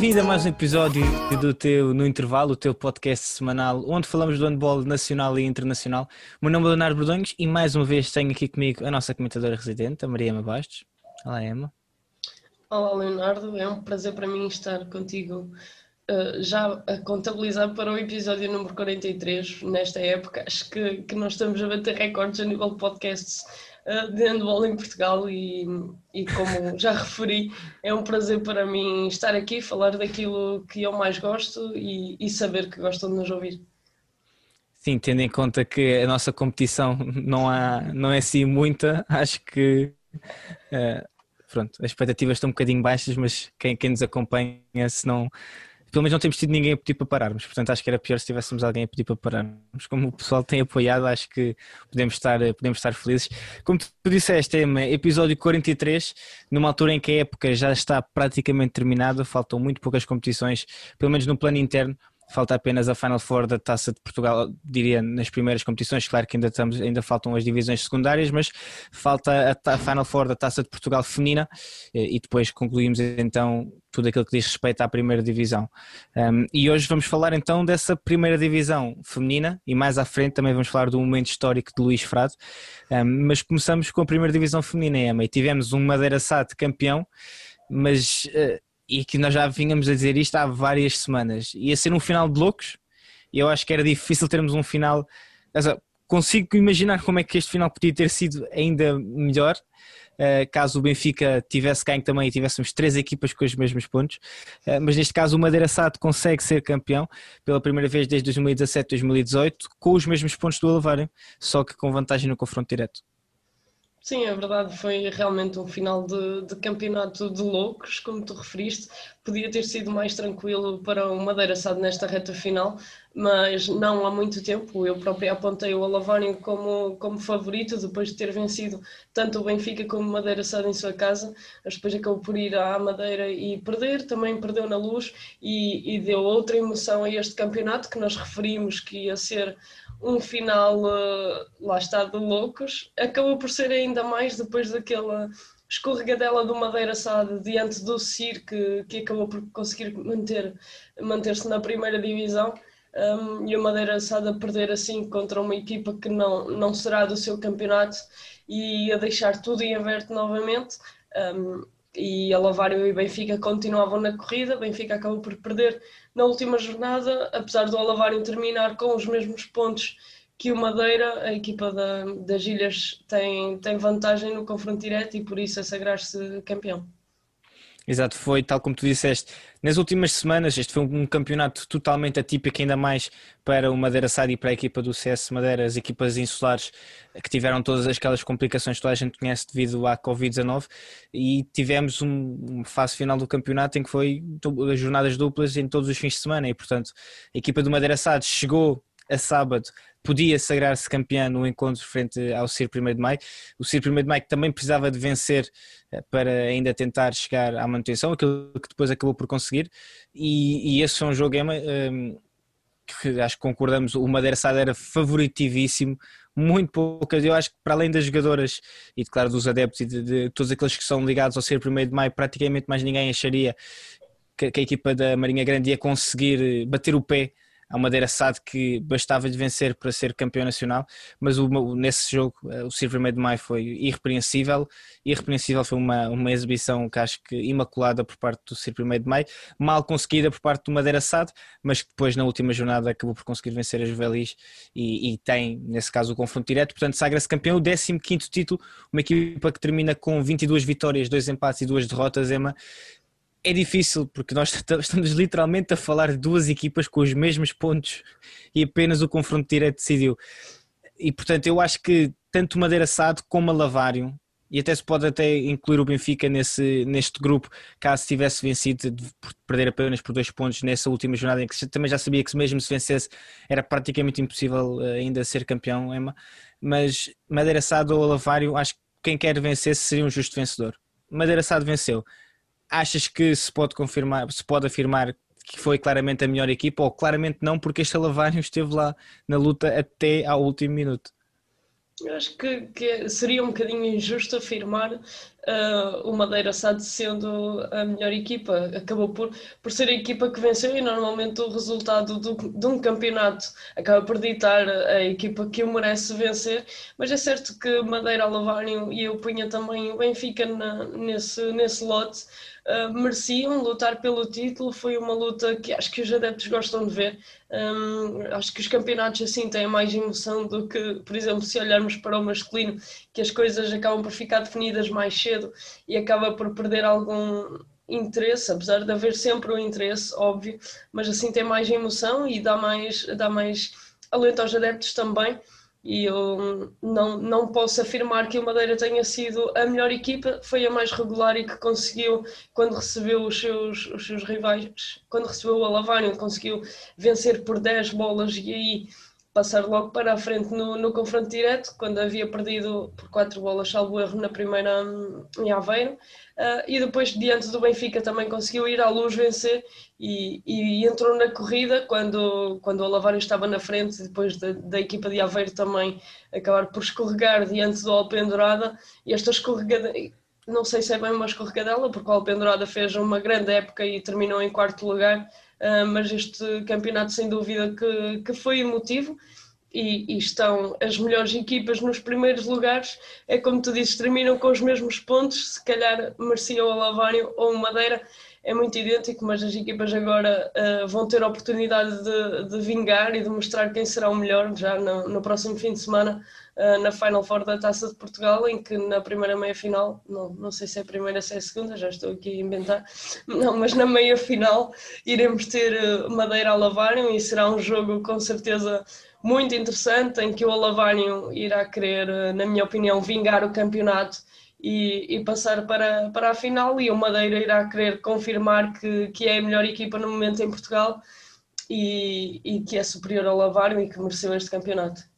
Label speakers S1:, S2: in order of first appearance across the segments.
S1: Bem-vindo a mais um episódio do teu No Intervalo, o teu podcast semanal, onde falamos do handball nacional e internacional. O meu nome é Leonardo Bordonhos e mais uma vez tenho aqui comigo a nossa comentadora residente, a Maria Emma Bastos. Olá, Emma.
S2: Olá, Leonardo. É um prazer para mim estar contigo uh, já a contabilizar para o episódio número 43 nesta época. Acho que, que nós estamos a bater recordes a nível de podcasts de handball em Portugal e, e como já referi, é um prazer para mim estar aqui, falar daquilo que eu mais gosto e, e saber que gostam de nos ouvir.
S1: Sim, tendo em conta que a nossa competição não, há, não é assim muita, acho que uh, pronto, as expectativas estão um bocadinho baixas, mas quem, quem nos acompanha, se não. Pelo menos não temos tido ninguém a pedir para pararmos, portanto acho que era pior se tivéssemos alguém a pedir para pararmos. Como o pessoal tem apoiado, acho que podemos estar, podemos estar felizes. Como tu disseste, é episódio 43, numa altura em que a época já está praticamente terminada, faltam muito poucas competições, pelo menos no plano interno, falta apenas a Final Four da Taça de Portugal, diria nas primeiras competições, claro que ainda, estamos, ainda faltam as divisões secundárias, mas falta a, Final Four da Taça de Portugal feminina eh, e depois concluímos então tudo aquilo que diz respeito à primeira divisão. Um, e hoje vamos falar então dessa primeira divisão feminina e mais à frente também vamos falar do momento histórico de Luís Frado, um, mas começamos com a primeira divisão feminina, Emma, e tivemos um Madeira Sade campeão, mas... Uh, e que nós já vínhamos a dizer isto há várias semanas. Ia ser um final de loucos, e eu acho que era difícil termos um final. Consigo imaginar como é que este final podia ter sido ainda melhor, eh, caso o Benfica tivesse ganho também e tivéssemos três equipas com os mesmos pontos. Eh, mas neste caso, o Madeira Sado consegue ser campeão pela primeira vez desde 2017-2018, com os mesmos pontos do Alavário, só que com vantagem no confronto direto.
S2: Sim, é verdade, foi realmente um final de, de, campeonato de loucos, como tu referiste. Podia ter sido mais tranquilo para o Madeira Sado nesta reta final, mas não há muito tempo. Eu próprio apontei o Alavário como, como favorito, depois de ter vencido tanto o Benfica como o Madeira Sado em sua casa. Mas depois acabou por ir à Madeira e perder, também perdeu na luz e, e deu outra emoção a este campeonato que nós referimos que ia ser um final, uh, lá está, de loucos. Acabou por ser ainda mais depois daquela escorregadela do Madeira Sade diante do CIR, que, acabou por conseguir manter, manter-se na primeira divisão. Um, e o Madeira Sade a perder assim contra uma equipa que não, não será do seu campeonato e a deixar tudo em aberto novamente. Um, e a Lavário e Benfica continuavam na corrida. Benfica acabou por perder na última jornada, apesar do Alavário terminar com os mesmos pontos que o Madeira, a equipa da, das Ilhas tem, tem vantagem no confronto direto e por isso é sagrar-se campeão.
S1: Exato, foi tal como tu disseste. Nas últimas semanas, este foi um campeonato totalmente atípico, ainda mais para o Madeira Sadi e para a equipa do CS Madeira, as equipas insulares que tiveram todas aquelas complicações que toda a gente conhece devido à Covid-19 e tivemos um, uma fase final do campeonato em que foi as jornadas duplas em todos os fins de semana e, portanto, a equipa do Madeira Sadi chegou a sábado podia sagrar-se campeã no encontro frente ao CIR 1 de Maio. O CIR 1 de Maio também precisava de vencer eh, para ainda tentar chegar à manutenção, aquilo que depois acabou por conseguir. E, e esse foi um jogo ehm, que acho que concordamos, o Madeira Sada era favoritivíssimo, muito poucas. Eu acho que para além das jogadoras e, claro, dos adeptos e de, de todos aqueles que são ligados ao CIR 1 de Maio, praticamente mais ninguém acharia que, que a equipa da Marinha Grande ia conseguir bater o pé ao Madeira SAD que bastava de vencer para ser campeão nacional, mas o, nesse jogo eh, o Silver Meio de Maio foi irrepreensível, irrepreensível foi uma, uma exibição que acho que imaculada por parte do Silver Meio de Maio, mal conseguida por parte do Madeira SAD, mas que depois na última jornada acabou por conseguir vencer a Juvelis e, e tem nesse caso o confronto direto, portanto sagra-se campeão, o 15 título, uma equipa que termina com 22 vitórias, 2 empates e 2 derrotas, Emma, é difícil porque nós estamos literalmente a falar de duas equipas com os mesmos pontos e apenas o confronto direto decidiu. E portanto, eu acho que tanto Madeira Sado como a Lavário, e até se pode até incluir o Benfica nesse, neste grupo, caso tivesse vencido por perder apenas por dois pontos nessa última jornada, em que também já sabia que mesmo se vencesse era praticamente impossível eh, ainda ser campeão, Emma. Mas Madeira Sado ou Lavário, acho que quem quer vencer seria um justo vencedor. Madeira Sado venceu achas que se pode confirmar, se pode afirmar que foi claramente a melhor equipa ou claramente não, porque este Alavário esteve lá na luta até ao último minuto?
S2: Eu acho que, que, seria um bocadinho injusto afirmar, uh, o Madeira SAD sendo a melhor equipa, acabou por, por ser a equipa que venceu e normalmente o resultado do, de um campeonato acaba por ditar a equipa que o merece vencer, mas é certo que Madeira, Alavário e eu punha também o Benfica na, nesse, nesse lote, uh, mereciam lutar pelo título, foi uma luta que acho que os adeptos gostam de ver, um, acho que os campeonatos assim têm mais emoção do que, por exemplo, se olharmos para o masculino, que as coisas acabam por ficar definidas mais cedo e acaba por perder algum interesse, apesar de haver sempre um interesse, óbvio, mas assim tem mais emoção e dá mais, dá mais alento aos adeptos também. E eu não, não posso afirmar que o Madeira tenha sido a melhor equipa, foi a mais regular e que conseguiu, quando recebeu os seus, os seus rivais, quando recebeu o Alavário, conseguiu vencer por 10 bolas e aí passar logo para a frente no, no confronto direto, quando havia perdido por quatro bolas, salvo erro, na primeira hum, em Aveiro. Uh, e depois, diante do Benfica, também conseguiu ir à luz vencer e, e entrou na corrida quando, quando o Alavário estava na frente, depois da, da equipa de Aveiro também acabar por escorregar diante do Alpendurada. E esta escorregada, não sei se é bem uma escorregadela, porque o Alpendurada fez uma grande época e terminou em quarto lugar uh, mas este campeonato sem dúvida que, que foi emotivo e, e, estão as melhores equipas nos primeiros lugares. É como tu dizes, terminam com os mesmos pontos, se calhar merecia o Alavário ou Madeira, é muito idêntico, mas as equipas agora uh, vão ter a oportunidade de, de, vingar e de mostrar quem será o melhor já no, no próximo fim de semana na Final Four da Taça de Portugal, em que na primeira meia-final, não, não sei se é a primeira, se é a segunda, já estou aqui a inventar, não, mas na meia-final iremos ter uh, Madeira a Lavário e será um jogo com certeza muito interessante, em que o Alavário irá querer, na minha opinião, vingar o campeonato e, e, passar para, para a final e o Madeira irá querer confirmar que, que é a melhor equipa no momento em Portugal e, e que é superior ao Lavário e que mereceu este campeonato.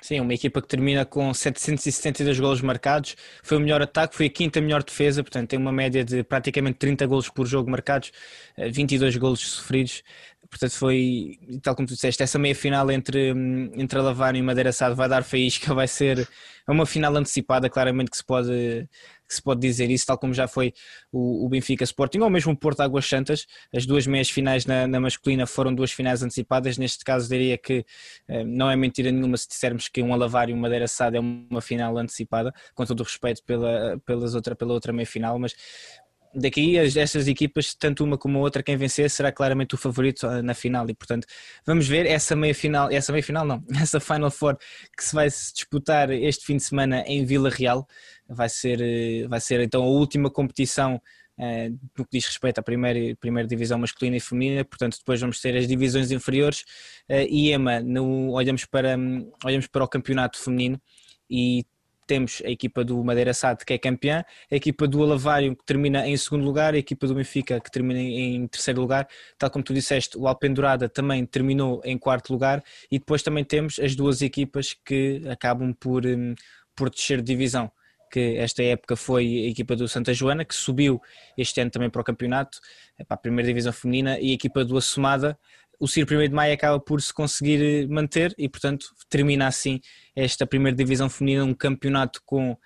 S1: Sim, uma equipa que termina com 772 golos marcados, foi o melhor ataque, foi a quinta melhor defesa, portanto tem uma média de praticamente 30 golos por jogo marcados, 22 eh, golos sofridos, portanto foi, tal como tu disseste, essa meia final entre, hum, entre a Lavário e Madeira Sado vai dar faísca, vai ser uma final antecipada, claramente que se pode que se pode dizer isso, tal como já foi o, o Benfica Sporting ou mesmo o Porto Águas Santas. As duas meias finais na, na, masculina foram duas finais antecipadas. Neste caso, diria que eh, não é mentira nenhuma se dissermos que um Alavar e um Madeira Sada é uma final antecipada, com todo o respeito pela, pelas outra, pela outra meia final, mas daqui estas equipas, tanto uma como a outra, quem vencer será claramente o favorito ah, na final. E portanto vamos ver essa meia final, essa meia final não, essa Final Four que se vai disputar este fim de semana em Vila Real, vai ser, eh, vai ser então a última competição Uh, no que diz respeito à primeira, primeira divisão masculina e feminina, portanto depois vamos ter as divisões inferiores. Uh, e Ema, no, olhamos, para, um, olhamos para o campeonato feminino e temos a equipa do Madeira Sade que é campeã, a equipa do Alavário que termina em segundo lugar, a equipa do Benfica que termina em terceiro lugar, tal como tu disseste, o Alpendurada também terminou em quarto lugar. E depois também temos as duas equipas que acabam por, um, por descer de divisão que esta época foi a equipa do Santa Joana, que subiu este ano também para o campeonato, para a primeira divisão feminina, e a equipa do Assomada, o CIR 1 de Maio acaba por se conseguir manter e, portanto, termina assim esta primeira divisão feminina, um campeonato com uh,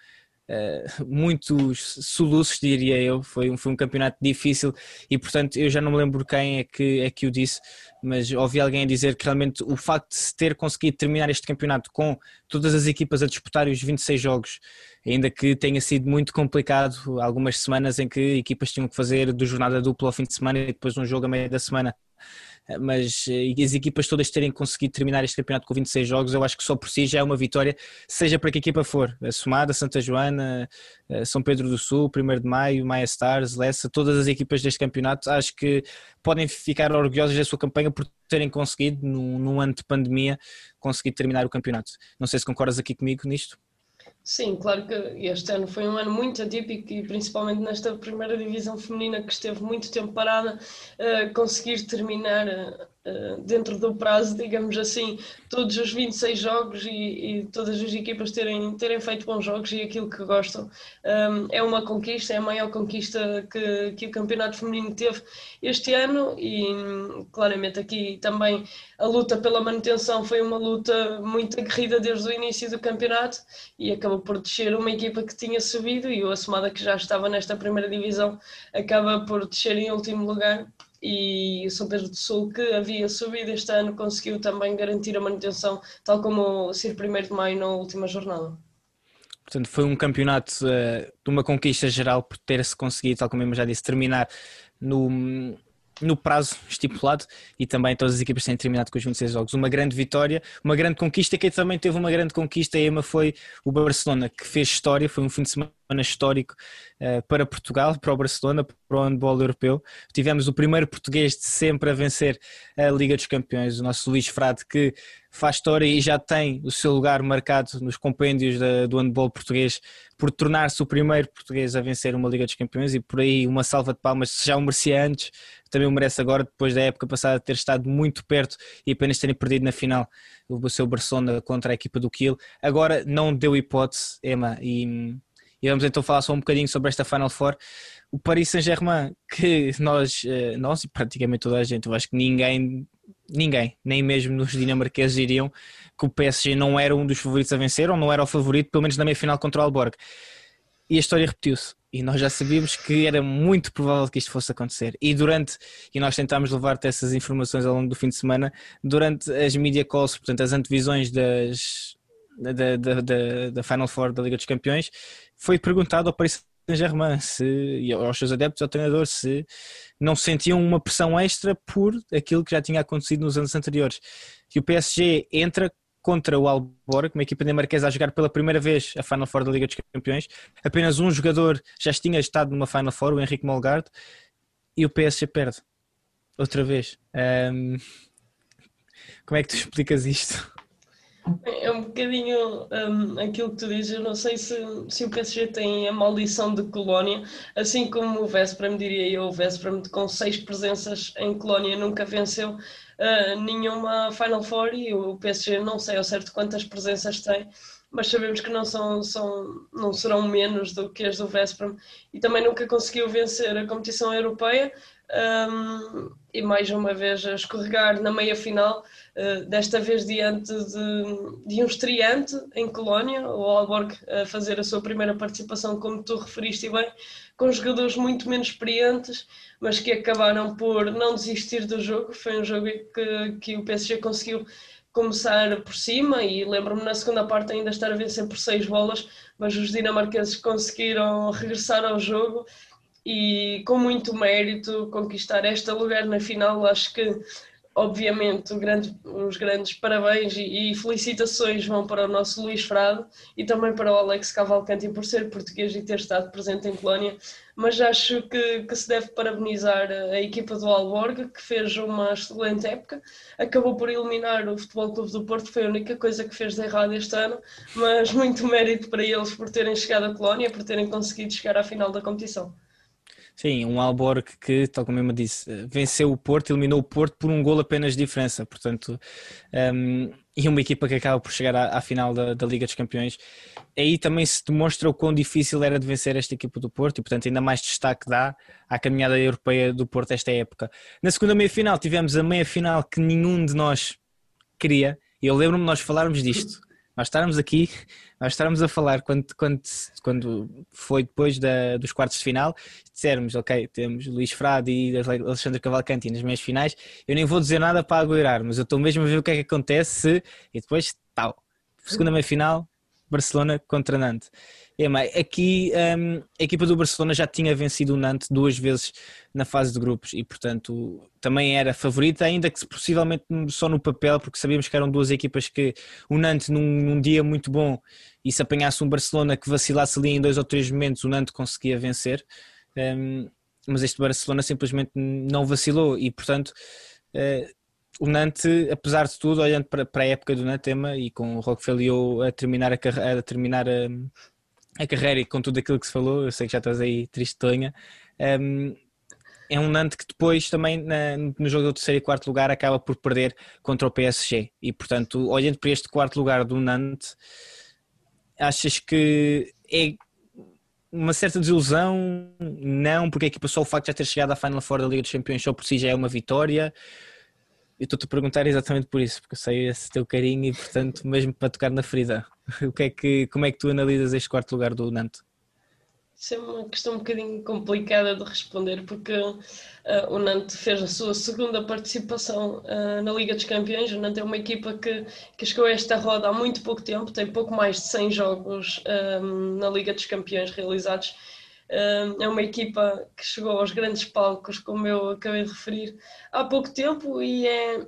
S1: muitos soluços, diria eu. Foi um, foi um campeonato difícil e, portanto, eu já não me lembro quem é que, é que o disse, mas ouvi alguém dizer que realmente o facto de se ter conseguido terminar este campeonato com todas as equipas a disputar os 26 jogos, ainda que tenha sido muito complicado, algumas semanas em que equipas tinham que fazer do jornada dupla ao fim de semana e depois um jogo a meio da semana mas eh, as equipas todas terem conseguido terminar este campeonato com 26 jogos, eu acho que só por si já é uma vitória, seja para que equipa for, a Somada, Santa Joana, eh, São Pedro do Sul, 1 de Maio, Maia Stars, Lessa, todas as equipas deste campeonato, acho que podem ficar orgulhosas da sua campanha por terem conseguido, num, num ano de pandemia, conseguir terminar o campeonato. Não sei se concordas aqui comigo nisto.
S2: Sim, claro que este ano foi um ano muito atípico e principalmente nesta primeira divisão feminina que esteve muito tempo parada, uh, conseguir terminar eh, dentro do prazo, digamos assim, todos os 26 jogos e, e, todas as equipas terem, terem feito bons jogos e aquilo que gostam. Um, é uma conquista, é a maior conquista que, que o Campeonato Feminino teve este ano e claramente aqui também a luta pela manutenção foi uma luta muito aguerrida desde o início do campeonato e acabou por descer uma equipa que tinha subido e o Assumada que já estava nesta primeira divisão acaba por descer em último lugar e o São Pedro do Sul, que havia subido este ano, conseguiu também garantir a manutenção, tal como ser 1 de maio na última jornada.
S1: Portanto, foi um campeonato uh, de uma conquista geral por ter-se conseguido, tal como eu já disse, terminar no, no prazo estipulado e também todas as equipas têm terminado com os 26 jogos. Uma grande vitória, uma grande conquista. Quem também teve uma grande conquista, Ema, foi o Barcelona, que fez história. Foi um fim de semana histórico uh, para Portugal, para o Barcelona, para o handball europeu. Tivemos o primeiro português de sempre a vencer a Liga dos Campeões, o nosso Luís Frade, que faz história e já tem o seu lugar marcado nos compêndios do handball português por tornar-se o primeiro português a vencer uma Liga dos Campeões e por aí uma salva de palmas, se já o merecia antes, também o merece agora, depois da época passada ter estado muito perto e apenas terem perdido na final o seu Barcelona contra a equipa do Kiel. Agora não deu hipótese, Emma, e e vamos então falar só um bocadinho sobre esta Final Four. O Paris Saint-Germain, que nós, eh, nós e praticamente toda a gente, eu acho que ninguém, ninguém, nem mesmo nos dinamarqueses diriam que o PSG não era um dos favoritos a vencer, ou não era o favorito, pelo menos na meia final contra o Alborg. E a história repetiu-se. E nós já sabíamos que era muito provável que isto fosse acontecer. E durante, e nós tentámos levar-te essas informações ao longo do fim de semana, durante as media calls, portanto, as antevisões das, da, da, da, Final Four da Liga dos Campeões, foi perguntado ao Paris Saint-Germain e aos seus adeptos, ao treinador, se não sentiam uma pressão extra por aquilo que já tinha acontecido nos anos anteriores. E o PSG entra contra o Alborg, uma equipa dinamarquesa a jogar pela primeira vez a Final Four da Liga dos Campeões. Apenas um jogador já tinha estado numa Final Four, o Henrique Molgard, e o PSG perde. Outra vez. Um... Como é que tu explicas isto?
S2: É um bocadinho um, aquilo que tu dizes. Eu não sei se, se o PSG tem a maldição de Colónia, assim como o Vesprem, diria eu. O Vesprem, com seis presenças em Colónia, nunca venceu uh, nenhuma Final Four e o PSG não sei ao certo quantas presenças tem, mas sabemos que não, são, são, não serão menos do que as do Vesprem e também nunca conseguiu vencer a competição europeia um, e mais uma vez a escorregar na meia final, uh, desta vez diante de, de um estreante em Colónia, o Alborg a fazer a sua primeira participação, como tu referiste bem, com jogadores muito menos experientes, mas que acabaram por não desistir do jogo. Foi um jogo que, que o PSG conseguiu começar por cima e lembro-me na segunda parte ainda estar a vencer por seis bolas, mas os dinamarqueses conseguiram regressar ao jogo e com muito mérito conquistar este lugar na final. Acho que, obviamente, grande, os grandes parabéns e, e, felicitações vão para o nosso Luís Frado e também para o Alex Cavalcanti por ser português e ter estado presente em Colónia. Mas acho que, que se deve parabenizar a, equipa do Alborg, que fez uma excelente época. Acabou por eliminar o Futebol Clube do Porto, foi a única coisa que fez de errado este ano, mas muito mérito para eles por terem chegado a Colónia, por terem conseguido chegar à final da competição.
S1: Sim, um Alborg que, tal como eu me disse, venceu o Porto, eliminou o Porto por um gol apenas de diferença, portanto, um, e uma equipa que acaba por chegar à, à final da, da, Liga dos Campeões. Aí também se demonstra o quão difícil era de vencer esta equipa do Porto e, portanto, ainda mais destaque dá à caminhada europeia do Porto esta época. Na segunda meia-final tivemos a meia-final que nenhum de nós queria, e eu lembro-me nós falarmos disto nós estarmos aqui, nós estarmos a falar quando, quando, quando foi depois da, dos quartos de final, dissermos, ok, temos Luís Frade e Alexandre Cavalcanti nas meias finais, eu nem vou dizer nada para aguardar, mas eu estou mesmo a ver o que é que acontece e depois, tal, segunda meia final, Barcelona contra Nantes. Ema, aqui um, a equipa do Barcelona já tinha vencido o Nantes duas vezes na fase de grupos e, portanto, também era favorita, ainda que possivelmente só no papel, porque sabíamos que eram duas equipas que o Nantes, num, num dia muito bom, e se apanhasse um Barcelona que vacilasse ali em dois ou três momentos, o Nantes conseguia vencer. Um, mas este Barcelona simplesmente não vacilou e, portanto. Uh, o Nantes, apesar de tudo, olhando para, a época do Nantema e com o Roquefeliu a terminar a, a terminar a, a, carreira e com tudo aquilo que se falou, eu sei que já estás aí tristonha, um, é um Nantes que depois também na, no jogo do terceiro e quarto lugar acaba por perder contra o PSG e portanto olhando para este quarto lugar do Nantes achas que é uma certa desilusão? Não, porque a equipa só o facto de já ter chegado à Final Four da Liga dos Campeões só por si já é uma vitória. Eu estou-te a perguntar exatamente por isso, porque eu sei esse teu carinho e, portanto, mesmo para tocar na ferida, o que é que, como é que tu analisas este quarto lugar do Nantes?
S2: Isso é uma questão um bocadinho complicada de responder, porque uh, o Nantes fez a sua segunda participação uh, na Liga dos Campeões. O Nantes é uma equipa que, que chegou a esta roda há muito pouco tempo, tem pouco mais de 100 jogos um, na Liga dos Campeões realizados é uma equipa que chegou aos grandes palcos, como eu acabei de referir, há pouco tempo e é,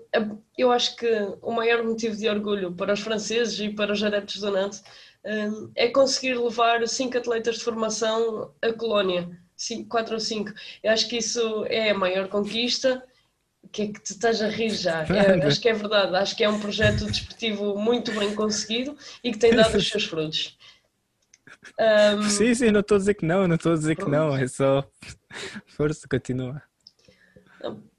S2: eu acho que o maior motivo de orgulho para os franceses e para os adeptos do Nantes é conseguir levar cinco atletas de formação à Colónia, cinco, quatro ou cinco. Eu acho que isso é a maior conquista. O que é que te estás a rir já? É, acho que é verdade, acho que é um projeto desportivo muito bem conseguido e que tem dado os seus frutos.
S1: Um... Sim, sim, não estou a dizer que não, não estou a dizer que não, é só força, continua.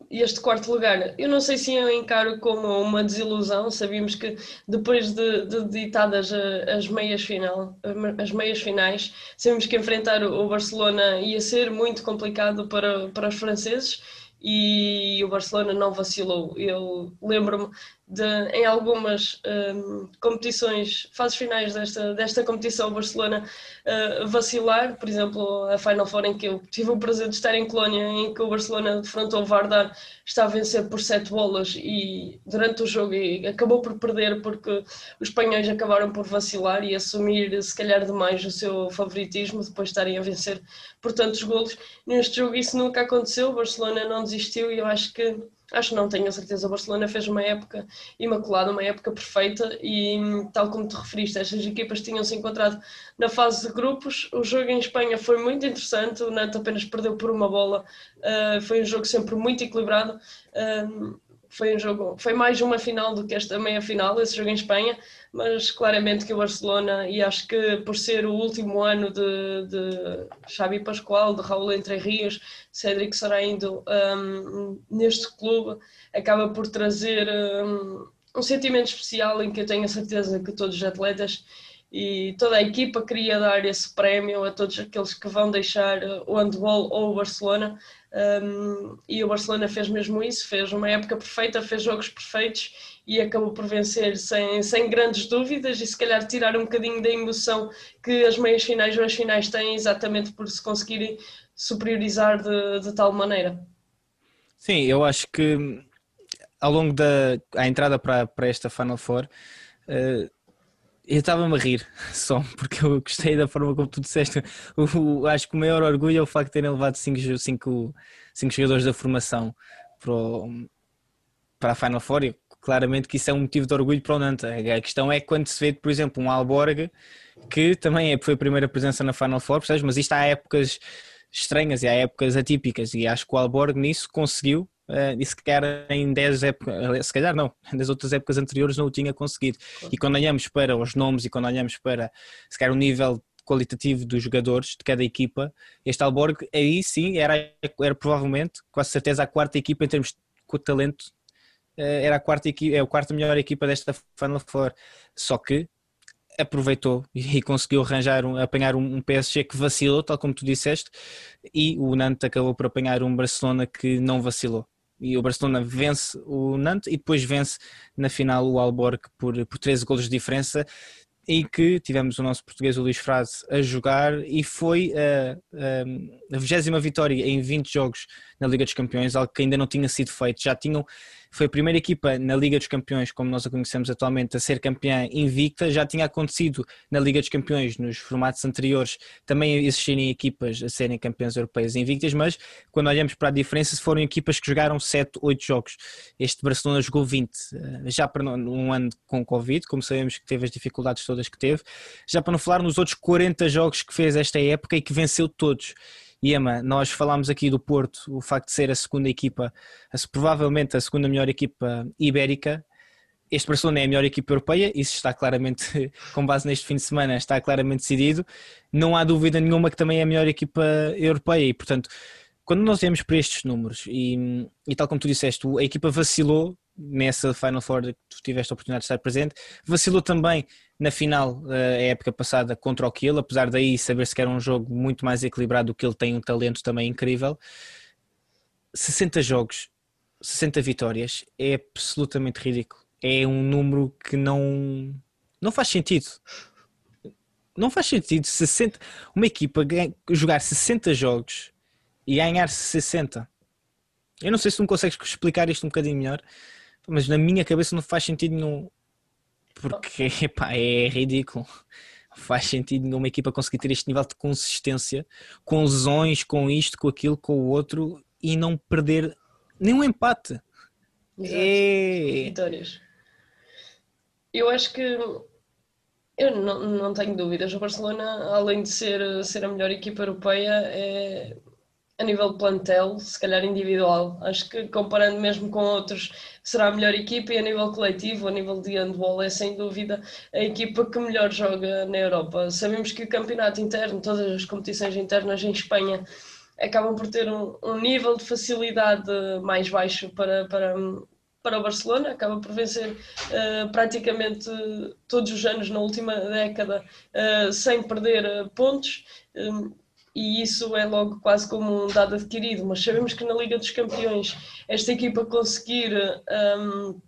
S2: Este quarto lugar, eu não sei se eu encaro como uma desilusão. Sabíamos que depois de, de ditadas as meias final, as meias finais, sabíamos que enfrentar o Barcelona ia ser muito complicado para, para os franceses e o Barcelona não vacilou. Eu lembro-me de, em algumas um, competições, fases finais desta, desta competição, o Barcelona uh, vacilar, por exemplo, a Final Four em que eu tive o prazer de estar em Colónia, em que o Barcelona defrontou o Vardar, está a vencer por sete bolas e durante o jogo e acabou por perder porque os espanhóis acabaram por vacilar e assumir se calhar demais o seu favoritismo depois de estarem a vencer por tantos golos. Neste jogo isso nunca aconteceu, o Barcelona não desistiu e eu acho que Acho que não, tenho a certeza. O Barcelona fez uma época imaculada, uma época perfeita e, tal como te referiste, estas equipas tinham-se encontrado na fase de grupos. O jogo em Espanha foi muito interessante, o Neto apenas perdeu por uma bola. Uh, foi um jogo sempre muito equilibrado. Uh, foi um jogo, foi mais uma final do que esta meia final, esse jogo em Espanha, mas claramente que o Barcelona, e acho que por ser o último ano de, de Xavi Pascoal, de Raul Entre Rios, Cédric Saraindo um, neste clube, acaba por trazer um, um sentimento especial em que eu tenho a certeza que todos os atletas e toda a equipa queria dar esse prémio a todos aqueles que vão deixar o handball ou o Barcelona um, e o Barcelona fez mesmo isso, fez uma época perfeita, fez jogos perfeitos e acabou por vencer sem, sem grandes dúvidas e se calhar tirar um bocadinho da emoção que as meias finais ou as finais têm exatamente por se conseguirem superiorizar de, de tal maneira.
S1: Sim, eu acho que ao longo da entrada para, para esta Final Four uh, eu estava-me a rir só, porque eu gostei da forma como tu disseste. O, o, acho que o maior orgulho é o facto de terem levado cinco, cinco, cinco jogadores da formação para, o, para a Final Four. E claramente que isso é um motivo de orgulho para o Nantes. A questão é quando se vê, por exemplo, um Alborg, que também é, foi a primeira presença na Final Four, percebes? mas isto há épocas estranhas e há épocas atípicas, e acho que o Alborg nisso conseguiu Uh, e se calhar em 10 épocas, se calhar não, nas outras épocas anteriores não o tinha conseguido. E quando olhamos para os nomes e quando olhamos para se calhar o nível qualitativo dos jogadores de cada equipa, este Alborg aí sim era, era provavelmente, com certeza, a quarta equipa em termos de talento, uh, era a quarta equipa, é a quarta melhor equipa desta Final Four. Só que aproveitou e conseguiu arranjar um, apanhar um, PSG que vacilou, tal como tu disseste, e o Nantes acabou por apanhar um Barcelona que não vacilou e o Barcelona vence o Nantes e depois vence na final o Alborg por, por 13 golos de diferença e que tivemos o nosso português o Luís Frase a jogar e foi a, a, a 20 vitória em 20 jogos na Liga dos Campeões, algo que ainda não tinha sido feito. Já tinham foi a primeira equipa na Liga dos Campeões, como nós a conhecemos atualmente, a ser campeã invicta. Já tinha acontecido na Liga dos Campeões, nos formatos anteriores, também existirem equipas a serem campeãs europeias invictas, mas quando olhamos para a diferença, foram equipas que jogaram 7, 8 jogos. Este Barcelona jogou 20, eh, já para um ano com Covid, como sabemos que teve as dificuldades todas que teve, já para não falar nos outros 40 jogos que fez esta época e que venceu todos. E Emma, nós falámos aqui do Porto, o facto de ser a segunda equipa, a, provavelmente a segunda melhor equipa ibérica. Este Barcelona é a melhor equipa europeia, isso está claramente, com base neste fim de semana, está claramente decidido. Não há dúvida nenhuma que também é a melhor equipa europeia e, portanto, quando nós viemos para estes números e, e tal como tu disseste, a equipa vacilou nessa Final Four que tu tiveste a oportunidade de estar presente, vacilou também na final a época passada contra o Kiel, apesar daí saber-se que era um jogo muito mais equilibrado do que ele tem um talento também incrível. 60 jogos, 60 vitórias é absolutamente ridículo. É um número que não, não faz sentido. Não faz sentido 60, uma equipa jogar 60 jogos e ganhar 60. Eu não sei se tu me consegues explicar isto um bocadinho melhor, mas na minha cabeça não faz sentido nenhum. Porque epá, é ridículo. Faz sentido nenhuma equipa conseguir ter este nível de consistência com lesões, com isto, com aquilo, com o outro e não perder nenhum empate.
S2: Exato. É... Vitórias. Eu acho que eu não, não tenho dúvidas. O Barcelona, além de ser, ser a melhor equipa europeia, é, a nível de plantel, se calhar individual. Acho que comparando mesmo com outros, será a melhor equipa e a nível coletivo, a nível de handball, é sem dúvida a equipa que melhor joga na Europa. Sabemos que o campeonato interno, todas as competições internas em Espanha, acabam por ter um, um nível de facilidade mais baixo para, para, para o Barcelona, acaba por vencer uh, praticamente todos os anos na última década uh, sem perder uh, pontos. E isso é logo quase como um dado adquirido, mas sabemos que na Liga dos Campeões esta equipa conseguir um,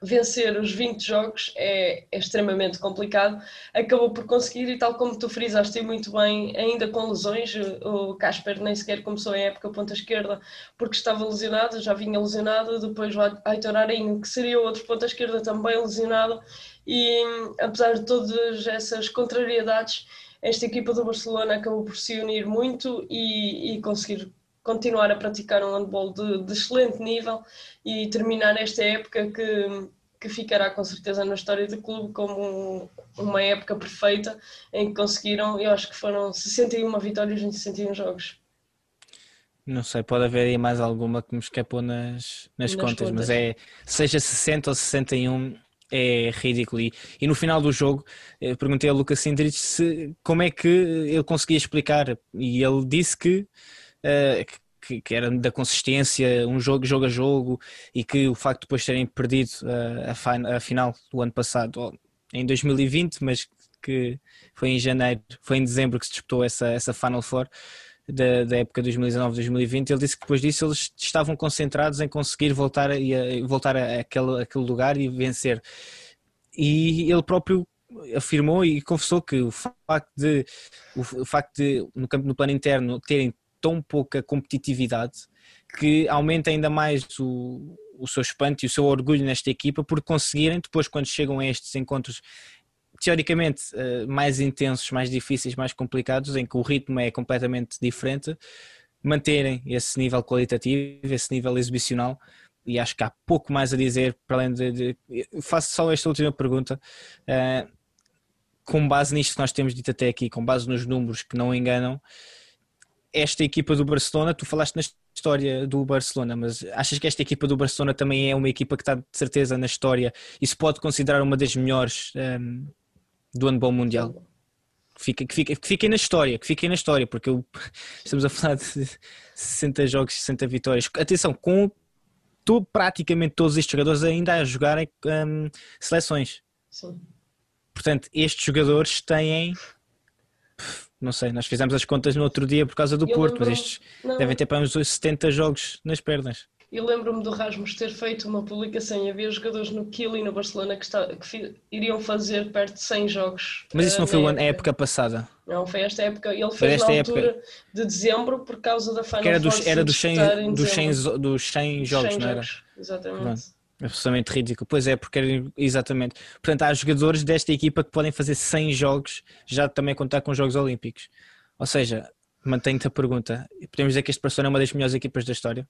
S2: vencer os 20 jogos é, é, extremamente complicado. Acabou por conseguir, e tal como tu frisaste muito bem, ainda com lesões, o Casper nem sequer começou a época ponta esquerda porque estava lesionado, já vinha lesionado, depois o Aitor Arinho, que seria outro ponta esquerda também lesionado, e apesar de todas essas contrariedades, esta equipa do Barcelona acabou por se unir muito e, e conseguir continuar a praticar um handball de, de, excelente nível e terminar esta época que, que ficará com certeza na história do clube como uma época perfeita em que conseguiram, eu acho que foram 61 vitórias em 61 jogos.
S1: Não sei, pode haver aí mais alguma que me escapou nas, nas, nas contas, contas, mas é seja 60 ou 61, é ridículo. E, no final do jogo, perguntei a Lucas Sindrich se, como é que ele conseguia explicar, e ele disse que, uh, que, que, era da consistência, um jogo, jogo a jogo, e que o facto de depois terem perdido uh, a, a, final do ano passado, em 2020, mas que foi em janeiro, foi em dezembro que se disputou essa, essa Final Four. Da, da, época 2019-2020, ele disse que depois disso eles estavam concentrados em conseguir voltar a, voltar a aquele, aquele lugar e vencer. E ele próprio afirmou e confessou que o facto de, o facto de no, campo, no plano interno terem tão pouca competitividade que aumenta ainda mais o, o seu espanto e o seu orgulho nesta equipa por conseguirem depois quando chegam a estes encontros teoricamente eh, mais intensos, mais difíceis, mais complicados, em que o ritmo é completamente diferente, manterem esse nível qualitativo, esse nível exibicional. E acho que há pouco mais a dizer, para além de. de faço só esta última pergunta. Uh, com base nisto que nós temos dito até aqui, com base nos números que não enganam, esta equipa do Barcelona, tu falaste na história do Barcelona, mas achas que esta equipa do Barcelona também é uma equipa que está de certeza na história e se pode considerar uma das melhores um, ehm, do handball mundial. Que, fica, que, fica, que fiquem na história, que fiquem na história, porque eu, estamos a falar de 60 jogos, 60 vitórias. Atenção, com tu, praticamente todos estes jogadores ainda a jogarem um, seleções. Sim. Portanto, estes jogadores têm. Não sei, nós fizemos as contas no outro dia por causa do eu Porto, mas estes não. devem ter para uns 70 jogos nas pernas.
S2: E lembro-me do Rasmus ter feito uma publicação e havia jogadores no Kiel e no Barcelona que, está, que iriam fazer perto de 100 jogos.
S1: Mas isso não foi época. a época passada?
S2: Não, foi esta época. Ele fez na altura época... de dezembro por causa da Final
S1: era dos, Era dos 100, dos 100, dos 100 jogos, 100 não era? Jogos,
S2: exatamente. Pronto.
S1: Absolutamente ridículo. Pois é, porque era exatamente. Portanto, há jogadores desta equipa que podem fazer 100 jogos, já também contar com os Jogos Olímpicos. Ou seja, mantenho-te a pergunta: podemos dizer que este Barcelona é uma das melhores equipas da história?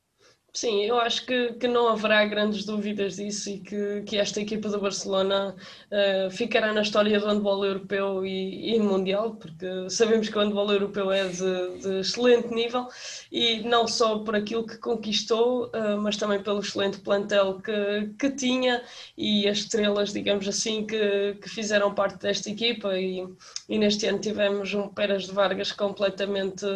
S2: Sim, eu acho que, que não haverá grandes dúvidas disso e que, que esta equipa do Barcelona uh, ficará na história do handball europeu e, e, mundial, porque sabemos que o handball europeu é de, de, excelente nível e não só por aquilo que conquistou, uh, mas também pelo excelente plantel que, que tinha e as estrelas, digamos assim, que, que fizeram parte desta equipa. E, e neste ano tivemos um Peras de Vargas completamente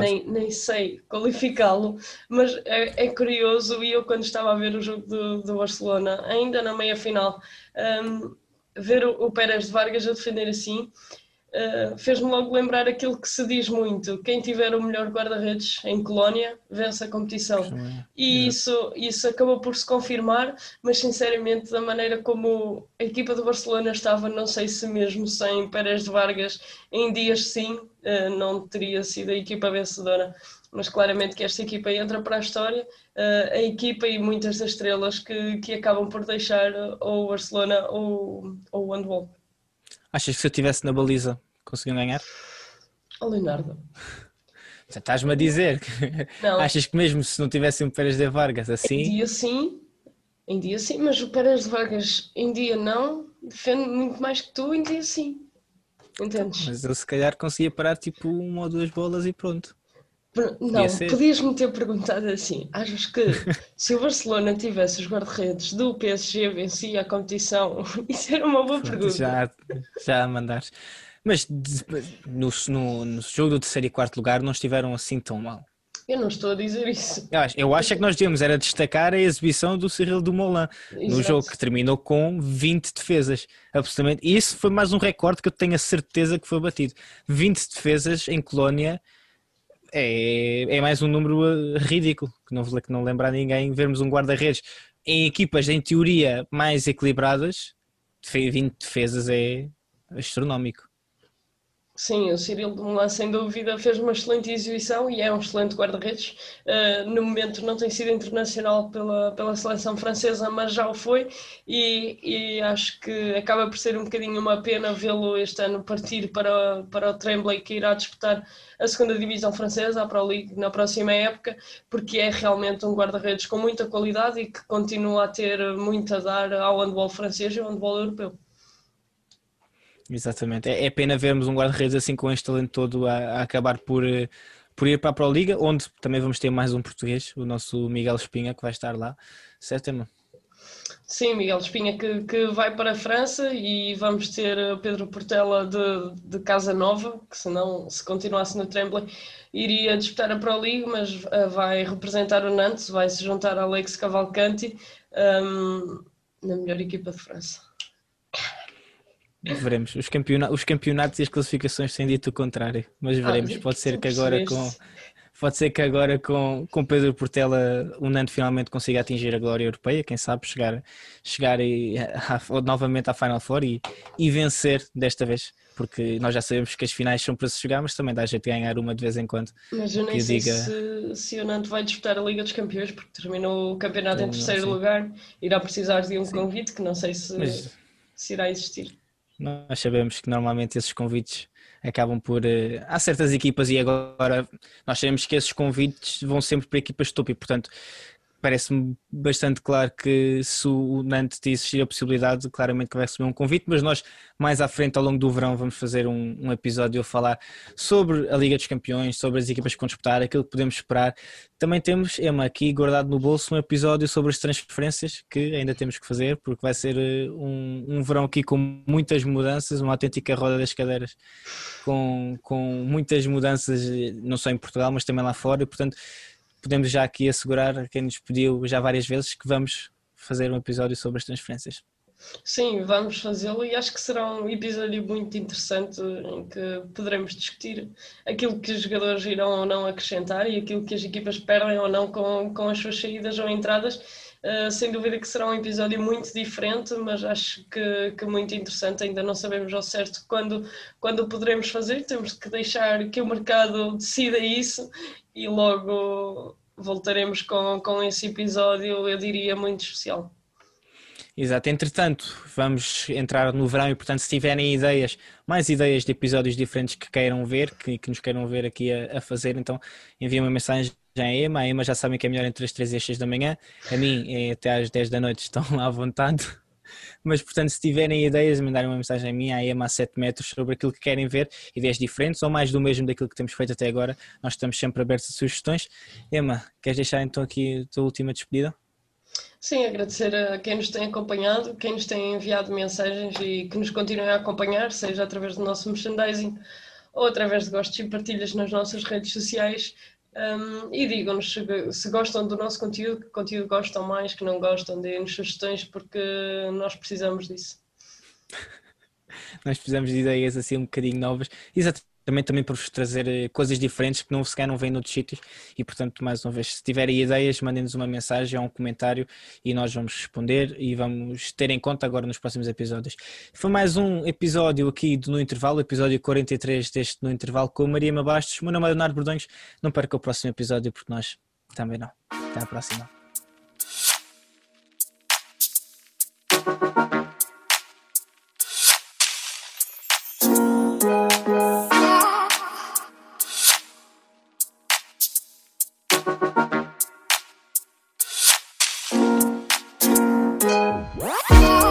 S2: nem, nem sei qualificá-lo, mas é, é, curioso e eu quando estava a ver o jogo do, do Barcelona, ainda na meia final, um, ver o, o Pérez de Vargas a defender assim uh, fez-me logo lembrar aquilo que se diz muito: quem tiver o melhor guarda-redes em Colónia vence a competição. E isso, isso acabou por se confirmar, mas sinceramente, da maneira como a equipa do Barcelona estava, não sei se mesmo sem Pérez de Vargas, em dias sim, uh, não teria sido a equipa vencedora mas claramente que esta equipa entra para a história, uh, a equipa e muitas das estrelas que, que acabam por deixar ou o Barcelona ou, ou o handball.
S1: Achas que se eu estivesse na baliza conseguiam ganhar?
S2: O Leonardo.
S1: Estás-me a dizer que não. achas que mesmo se não tivesse um Pérez de Vargas assim.
S2: Em dia sim, em dia sim, mas o Pérez de Vargas em dia não, defende muito mais que tu, em dia sim. Entendes?
S1: Mas eu se calhar conseguia parar tipo uma ou duas bolas e pronto.
S2: Não, podias-me ter perguntado assim: achas que se o Barcelona tivesse os guarda-redes do PSG vencia a competição? Isso era uma boa pergunta.
S1: Já, já mandares. Mas no, no, no, jogo do terceiro e quarto lugar não estiveram assim tão mal.
S2: Eu não estou a dizer isso.
S1: Eu acho, eu acho é que nós devíamos era destacar a exibição do Cyril Dumoulin no jogo que terminou com 20 defesas. Absolutamente. E isso foi mais um recorde que eu tenho a certeza que foi batido. 20 defesas em Colónia é, é mais um número eh, ridículo, que não, que não lembra a ninguém vermos um guarda-redes em equipas em teoria mais equilibradas, 20 defesas é astronómico.
S2: Sim, o Cyril Dumoulin sem dúvida fez uma excelente exibição e é um excelente guarda-redes. Uh, no momento não tem sido internacional pela, pela seleção francesa, mas já o foi e, e acho que acaba por ser um bocadinho uma pena vê-lo este ano partir para, para o Tremblay que irá disputar a segunda divisão francesa, a Pro League, na próxima época, porque é realmente um guarda-redes com muita qualidade e que continua a ter muito a dar ao handball francês e ao handball europeu.
S1: Exatamente. É, é pena vermos um guarda-redes assim com este talento todo a, a, acabar por, eh, por ir para a Pro Liga, onde também vamos ter mais um português, o nosso Miguel Espinha, que vai estar lá. Certo, Emma?
S2: Sim, Miguel Espinha que, que vai para a França e vamos ter eh, Pedro Portela de, de Casa Nova, que se não, se continuasse no Tremblay, iria disputar a Pro mas uh, vai representar o Nantes, vai se juntar a Alex Cavalcanti um, na melhor equipa de França.
S1: Veremos. Os, campeona os campeonatos e as classificações têm dito o contrário, mas ah, veremos. Pode ser que agora com. Pode ser que agora com, com Pedro Portela o Nantes finalmente consiga atingir a glória europeia, quem sabe chegar, chegar e, a, a, novamente à Final Four e, e vencer desta vez, porque nós já sabemos que as finais são para se jogar, mas também dá jeito de ganhar uma de vez em quando.
S2: Mas eu nem sei diga... se, se o Nantes vai disputar a Liga dos Campeões, porque terminou o campeonato em terceiro lugar, irá precisar de um sim. convite que não sei se, mas... se irá existir.
S1: Nós sabemos que normalmente esses convites acabam por. Uh, há certas equipas e agora nós sabemos que esses convites vão sempre para equipas top e, portanto, parece-me bastante claro que se o Nantes existir a possibilidade, claramente que vai receber um convite, mas nós mais à frente, ao longo do verão, vamos fazer um, um episódio a falar sobre a Liga dos Campeões, sobre as equipas que vão disputar, aquilo que podemos esperar. Também temos, Emma, aqui guardado no bolso um episódio sobre as transferências que ainda temos que fazer, porque vai ser eh, um, um verão aqui com muitas mudanças, uma autêntica roda das cadeiras, com, com muitas mudanças, não só em Portugal, mas também lá fora, e portanto podemos já aqui assegurar a quem nos pediu já várias vezes que vamos fazer um episódio sobre as transferências.
S2: Sim, vamos fazê-lo e acho que será um episódio muito interessante em que poderemos discutir aquilo que os jogadores irão ou não acrescentar e aquilo que as equipas perdem ou não com, com as suas saídas ou entradas. Uh, sem dúvida que será um episódio muito diferente, mas acho que, que muito interessante. Ainda não sabemos ao certo quando, quando poderemos fazer, temos que deixar que o mercado decida isso e logo voltaremos com, com esse episódio, eu diria, muito especial.
S1: Exato, entretanto, vamos entrar no verão e, portanto, se tiverem ideias, mais ideias de episódios diferentes que queiram ver, que, que nos queiram ver aqui a, a fazer, então enviem uma mensagem à Ema. A Ema já sabem que é melhor entre as 3 e as 6 da manhã. A mim, é até às 10 da noite, estão lá à vontade. Mas, portanto, se tiverem ideias, mandarem uma mensagem a mim, à EMA a 7 metros, sobre aquilo que querem ver, ideias diferentes ou mais do mesmo daquilo que temos feito até agora, nós estamos sempre abertos a sugestões. Emma, queres deixar então aqui a tua última despedida?
S2: Sim, agradecer a quem nos tem acompanhado, quem nos tem enviado mensagens e que nos continue a acompanhar, seja através do nosso merchandising ou através de gostos e partilhas nas nossas redes sociais. Um, e digam-nos se, se, gostam do nosso conteúdo, que conteúdo gostam mais, que não gostam, deem-nos sugestões, porque nós precisamos disso.
S1: nós precisamos de ideias assim um bocadinho novas. Exatamente também, também para vos trazer eh, coisas diferentes que não se calhar não vêm noutros sítios e portanto mais uma vez se tiverem ideias mandem-nos uma mensagem ou um comentário e nós vamos responder e vamos ter em conta agora nos próximos episódios. Foi mais um episódio aqui do No Intervalo, episódio 43 deste No Intervalo com Maria Mabastos, meu nome é Leonardo Bordões, não perca o próximo episódio porque nós também não. Até à próxima.